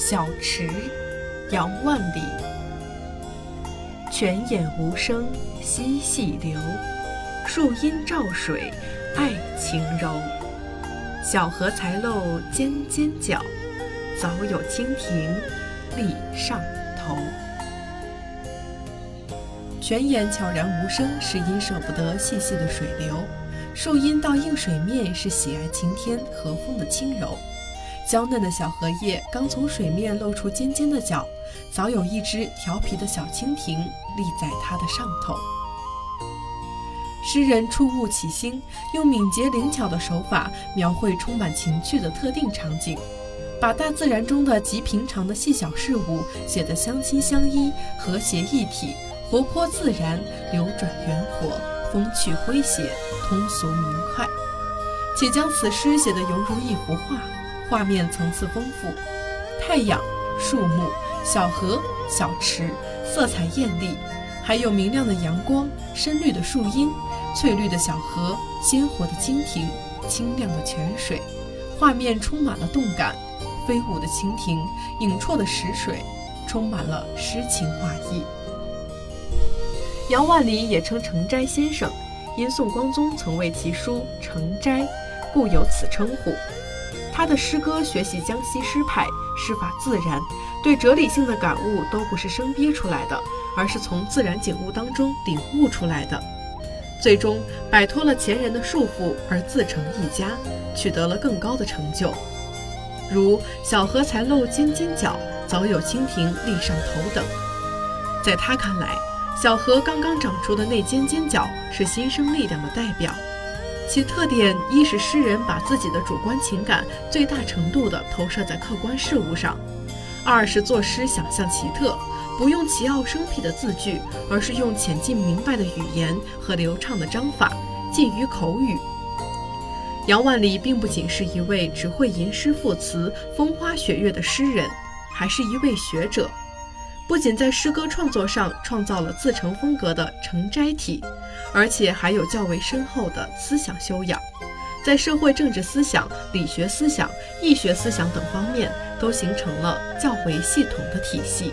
小池，杨万里。泉眼无声惜细流，树阴照水爱晴柔。小荷才露尖尖角，早有蜻蜓立上头。泉眼悄然无声，是因舍不得细细的水流；树阴倒映水面，是喜爱晴天和风的轻柔。娇嫩的小荷叶刚从水面露出尖尖的角，早有一只调皮的小蜻蜓立在它的上头。诗人触物起兴，用敏捷灵巧的手法描绘充满情趣的特定场景，把大自然中的极平常的细小事物写得相亲相依、和谐一体、活泼自然、流转圆活、风趣诙谐、通俗明快，且将此诗写得犹如一幅画。画面层次丰富，太阳、树木、小河、小池，色彩艳丽，还有明亮的阳光、深绿的树荫、翠绿的小河、鲜活的蜻蜓、清亮的泉水，画面充满了动感。飞舞的蜻蜓，影绰的石水，充满了诗情画意。杨万里也称成斋先生，因宋光宗曾为其书《成斋》，故有此称呼。他的诗歌学习江西诗派，诗法自然，对哲理性的感悟都不是生憋出来的，而是从自然景物当中领悟出来的。最终摆脱了前人的束缚，而自成一家，取得了更高的成就。如“小荷才露尖尖角，早有蜻蜓立上头”等。在他看来，小荷刚刚长出的那尖尖角是新生力量的代表。其特点一是诗人把自己的主观情感最大程度地投射在客观事物上；二是作诗想象奇特，不用奇奥生僻的字句，而是用浅近明白的语言和流畅的章法，近于口语。杨万里并不仅是一位只会吟诗赋词、风花雪月的诗人，还是一位学者。不仅在诗歌创作上创造了自成风格的成斋体，而且还有较为深厚的思想修养，在社会政治思想、理学思想、易学思想等方面都形成了较为系统的体系。